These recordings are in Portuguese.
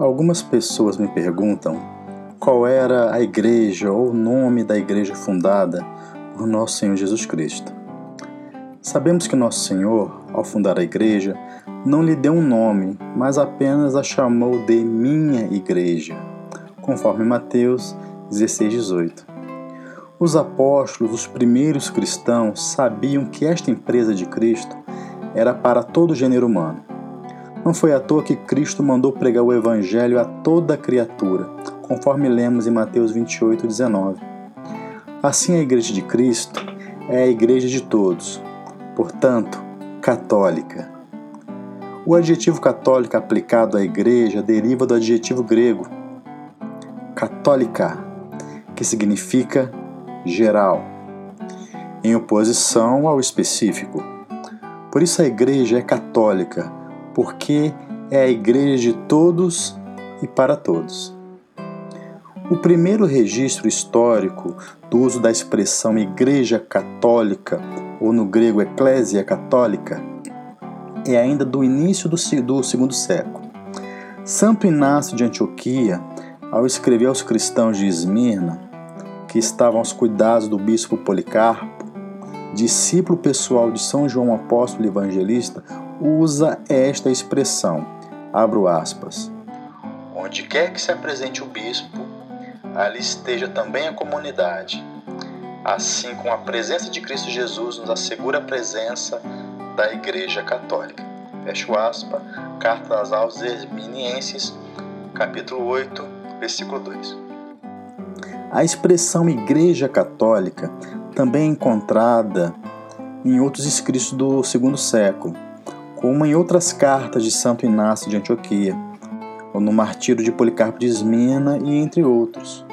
Algumas pessoas me perguntam qual era a igreja ou o nome da igreja fundada por Nosso Senhor Jesus Cristo. Sabemos que Nosso Senhor, ao fundar a igreja, não lhe deu um nome, mas apenas a chamou de minha igreja, conforme Mateus 16, 18. Os apóstolos, os primeiros cristãos, sabiam que esta empresa de Cristo era para todo o gênero humano. Não foi à toa que Cristo mandou pregar o Evangelho a toda criatura, conforme lemos em Mateus 28, 19. Assim, a Igreja de Cristo é a Igreja de todos, portanto, católica. O adjetivo católica aplicado à Igreja deriva do adjetivo grego católica, que significa geral, em oposição ao específico. Por isso a Igreja é católica, porque é a igreja de todos e para todos. O primeiro registro histórico do uso da expressão Igreja Católica, ou no grego Eclésia Católica, é ainda do início do, do segundo século. Santo Inácio de Antioquia, ao escrever aos cristãos de Esmirna, que estavam aos cuidados do bispo Policarpo, discípulo pessoal de São João Apóstolo Evangelista, usa esta expressão, abro aspas. Onde quer que se apresente o bispo, ali esteja também a comunidade. Assim como a presença de Cristo Jesus nos assegura a presença da Igreja Católica. Fecho aspas, Carta aos Herminienses, capítulo 8, versículo 2. A expressão Igreja Católica também é encontrada em outros escritos do segundo século, como em outras cartas de Santo Inácio de Antioquia, ou no Martírio de Policarpo de Esmina e entre outros.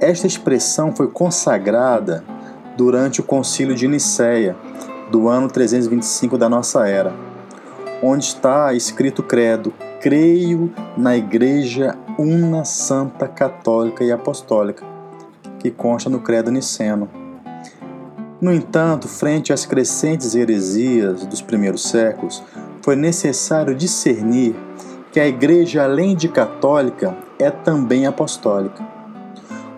Esta expressão foi consagrada durante o Concílio de Nicéia, do ano 325 da nossa era, onde está escrito o credo: Creio na Igreja Una Santa Católica e Apostólica, que consta no credo niceno. No entanto, frente às crescentes heresias dos primeiros séculos, foi necessário discernir que a Igreja, além de católica, é também apostólica.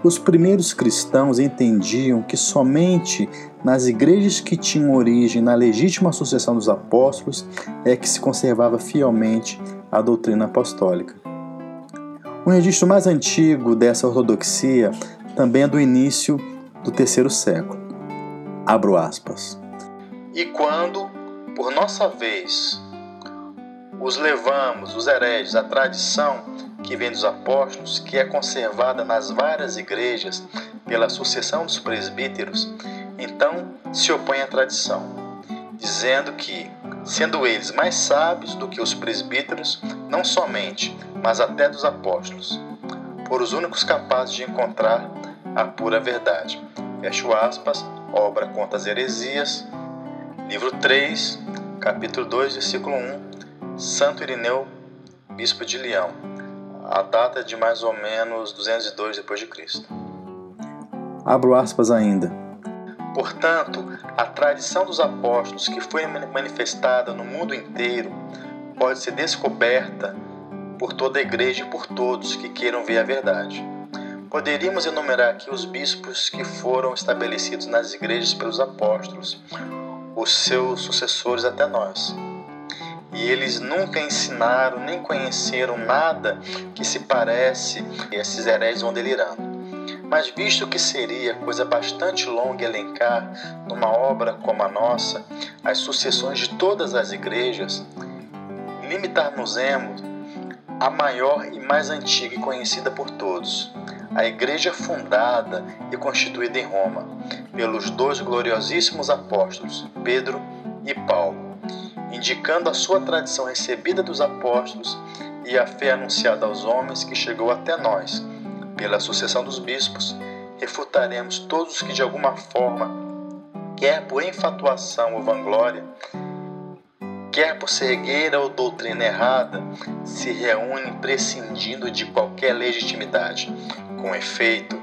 Os primeiros cristãos entendiam que somente nas igrejas que tinham origem na legítima sucessão dos apóstolos é que se conservava fielmente a doutrina apostólica. O registro mais antigo dessa ortodoxia também é do início do terceiro século. Abro aspas. E quando, por nossa vez, os levamos, os hereges, a tradição que vem dos apóstolos, que é conservada nas várias igrejas pela sucessão dos presbíteros, então se opõe à tradição, dizendo que, sendo eles mais sábios do que os presbíteros, não somente, mas até dos apóstolos, por os únicos capazes de encontrar a pura verdade. Fecho aspas, obra contra as heresias, livro 3, capítulo 2, versículo 1, Santo Irineu, bispo de Leão. A data é de mais ou menos 202 depois de Cristo. Abro aspas ainda. Portanto, a tradição dos apóstolos que foi manifestada no mundo inteiro pode ser descoberta por toda a igreja e por todos que queiram ver a verdade. Poderíamos enumerar aqui os bispos que foram estabelecidos nas igrejas pelos apóstolos, os seus sucessores até nós. E eles nunca ensinaram nem conheceram nada que se parece a esses heréis vão delirando. Mas visto que seria coisa bastante longa elencar numa obra como a nossa as sucessões de todas as igrejas, limitar-nos-emos a maior e mais antiga e conhecida por todos, a igreja fundada e constituída em Roma pelos dois gloriosíssimos apóstolos, Pedro e Paulo, indicando a sua tradição recebida dos apóstolos e a fé anunciada aos homens que chegou até nós. Pela sucessão dos bispos, refutaremos todos os que de alguma forma, quer por enfatuação ou vanglória, quer por cegueira ou doutrina errada, se reúnem prescindindo de qualquer legitimidade, com efeito,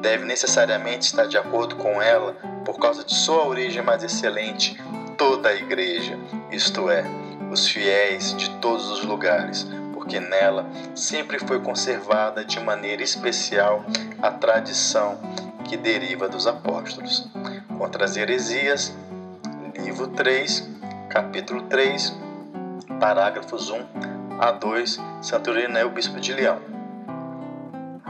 deve necessariamente estar de acordo com ela por causa de sua origem mais excelente, toda a igreja, isto é, os fiéis de todos os lugares, porque nela sempre foi conservada de maneira especial a tradição que deriva dos apóstolos. Contra as heresias, livro 3, capítulo 3, parágrafos 1 a 2, Santo Irineu, Bispo de Leão.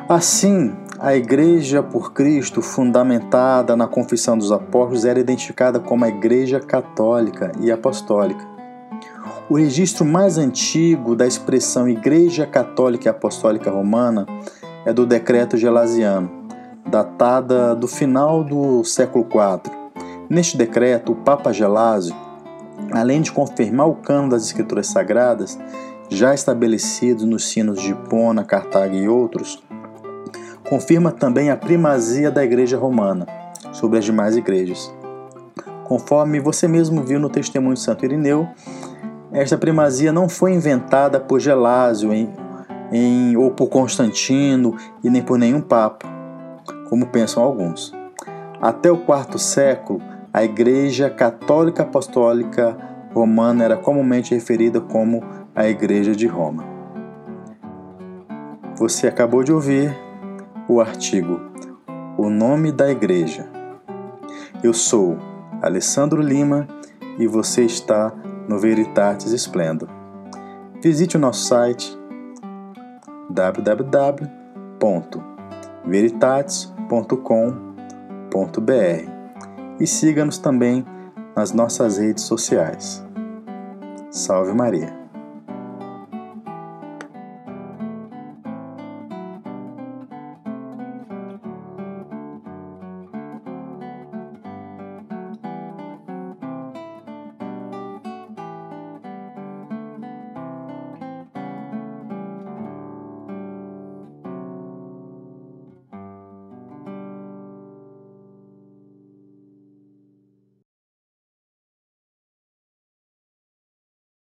Assim, a Igreja por Cristo, fundamentada na Confissão dos Apóstolos, era identificada como a Igreja Católica e Apostólica. O registro mais antigo da expressão Igreja Católica e Apostólica Romana é do Decreto Gelasiano, datada do final do século IV. Neste decreto, o Papa Gelásio, além de confirmar o cano das Escrituras Sagradas, já estabelecidos nos sinos de Hipona, Cartago e outros, confirma também a primazia da Igreja Romana sobre as demais igrejas. Conforme você mesmo viu no testemunho de Santo Irineu, esta primazia não foi inventada por Gelásio em, em, ou por Constantino e nem por nenhum papa, como pensam alguns. Até o quarto século, a Igreja Católica Apostólica Romana era comumente referida como a Igreja de Roma. Você acabou de ouvir o artigo O Nome da Igreja. Eu sou Alessandro Lima e você está no Veritatis Splendor. Visite o nosso site www.veritatis.com.br e siga-nos também nas nossas redes sociais. Salve Maria!